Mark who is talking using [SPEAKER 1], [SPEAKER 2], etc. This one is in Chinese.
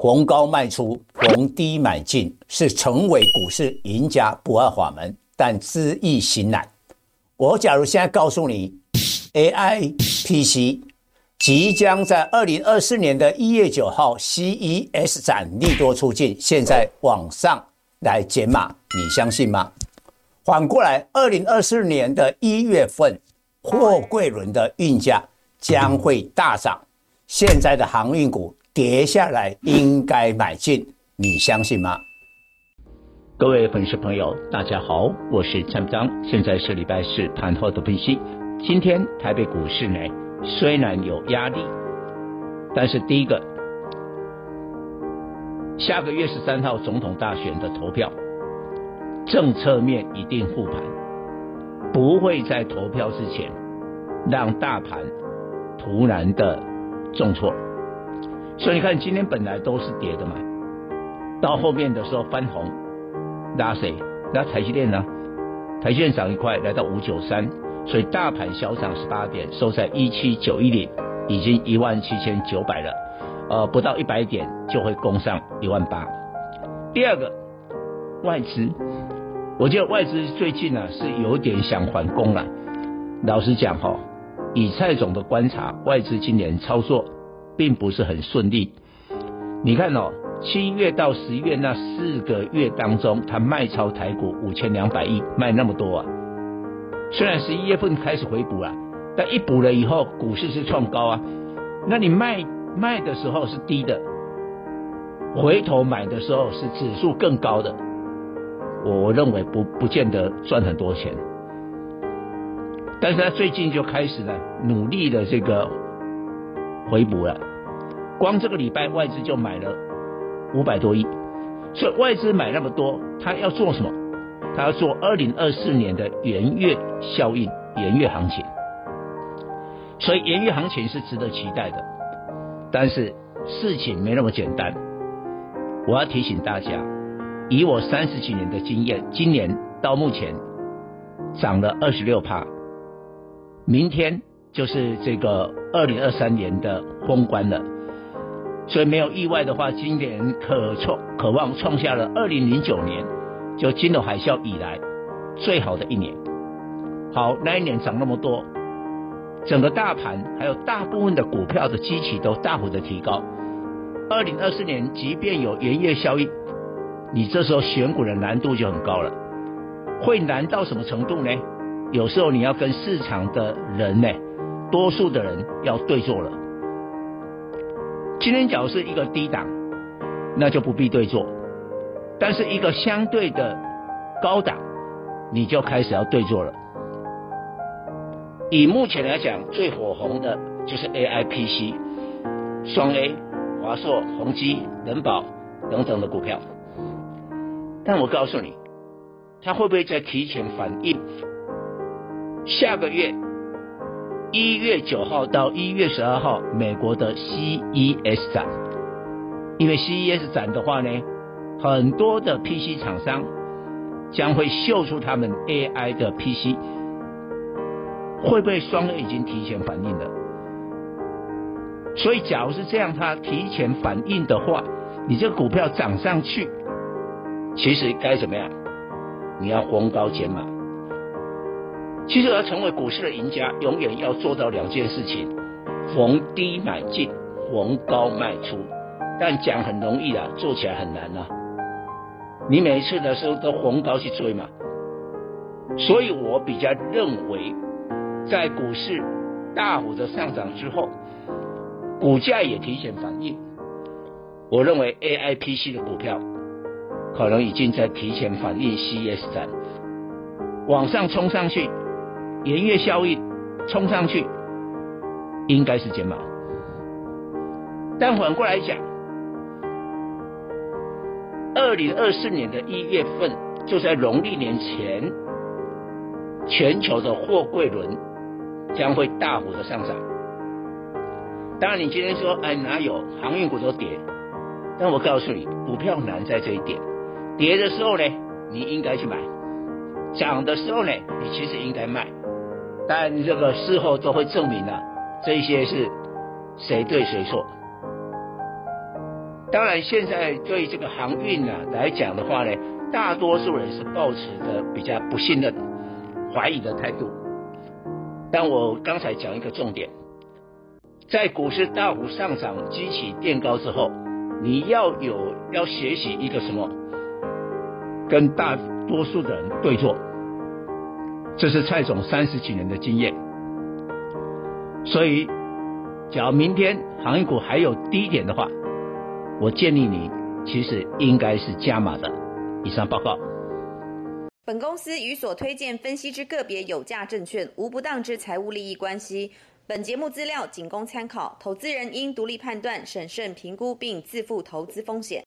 [SPEAKER 1] 逢高卖出，逢低买进，是成为股市赢家不二法门，但知易行难。我假如现在告诉你，AI PC 即将在二零二四年的一月九号 CES 展利多出尽，现在往上来减码，你相信吗？反过来，二零二四年的一月份，货柜轮的运价将会大涨，现在的航运股。跌下来应该买进，你相信吗？
[SPEAKER 2] 各位粉丝朋友，大家好，我是张张，现在是礼拜四盘后的分析。今天台北股市呢，虽然有压力，但是第一个，下个月十三号总统大选的投票，政策面一定护盘，不会在投票之前让大盘突然的重挫。所以你看，今天本来都是跌的嘛，到后面的时候翻红，拉谁？拉台积电呢？台积电涨一块，来到五九三，所以大盘小涨十八点，收在一七九一零，已经一万七千九百了，呃，不到一百点就会攻上一万八。第二个，外资，我觉得外资最近呢、啊、是有点想反攻了。老实讲哈，以蔡总的观察，外资今年操作。并不是很顺利，你看哦，七月到十一月那四个月当中，他卖超台股五千两百亿，卖那么多啊。虽然十一月份开始回补了，但一补了以后，股市是创高啊。那你卖卖的时候是低的，回头买的时候是指数更高的，我认为不不见得赚很多钱。但是他最近就开始了努力的这个回补了。光这个礼拜外资就买了五百多亿，所以外资买那么多，他要做什么？他要做二零二四年的元月效应、元月行情。所以元月行情是值得期待的，但是事情没那么简单。我要提醒大家，以我三十几年的经验，今年到目前涨了二十六趴，明天就是这个二零二三年的封关了。所以没有意外的话，今年可创可望创下了二零零九年就金融海啸以来最好的一年。好，那一年涨那么多，整个大盘还有大部分的股票的基期都大幅的提高。二零二四年即便有元月效应，你这时候选股的难度就很高了。会难到什么程度呢？有时候你要跟市场的人呢，多数的人要对坐了。今天假如是一个低档，那就不必对坐；但是一个相对的高档，你就开始要对坐了。以目前来讲，最火红的就是 AIPC、双 A、华硕、宏基、人保等等的股票。但我告诉你，它会不会再提前反应？下个月。一月九号到一月十二号，美国的 CES 展，因为 CES 展的话呢，很多的 PC 厂商将会秀出他们 AI 的 PC，会不会双 A 已经提前反应了？所以，假如是这样，它提前反应的话，你这个股票涨上去，其实该怎么样？你要逢高减码。其实要成为股市的赢家，永远要做到两件事情：逢低买进，逢高卖出。但讲很容易啊，做起来很难啊。你每一次的时候都逢高去追嘛。所以我比较认为，在股市大幅的上涨之后，股价也提前反应。我认为 AIPC 的股票可能已经在提前反应，CS 展，往上冲上去。元月效应冲上去，应该是减码。但反过来讲，二零二四年的一月份，就在农历年前，全球的货柜轮将会大幅的上涨。当然，你今天说，哎，哪有航运股都跌？但我告诉你，股票难在这一点，跌的时候呢，你应该去买；涨的时候呢，你其实应该卖。但这个事后都会证明了，这些是谁对谁错。当然，现在对这个航运呢来讲的话呢，大多数人是抱持着比较不信任、怀疑的态度。但我刚才讲一个重点，在股市大幅上涨、激起垫高之后，你要有要学习一个什么？跟大多数的人对坐，这是蔡总三十几年的经验。所以，假如明天航运股还有低点的话，我建议你其实应该是加码的。以上报告。
[SPEAKER 3] 本公司与所推荐分析之个别有价证券无不当之财务利益关系。本节目资料仅供参考，投资人应独立判断、审慎评估并自负投资风险。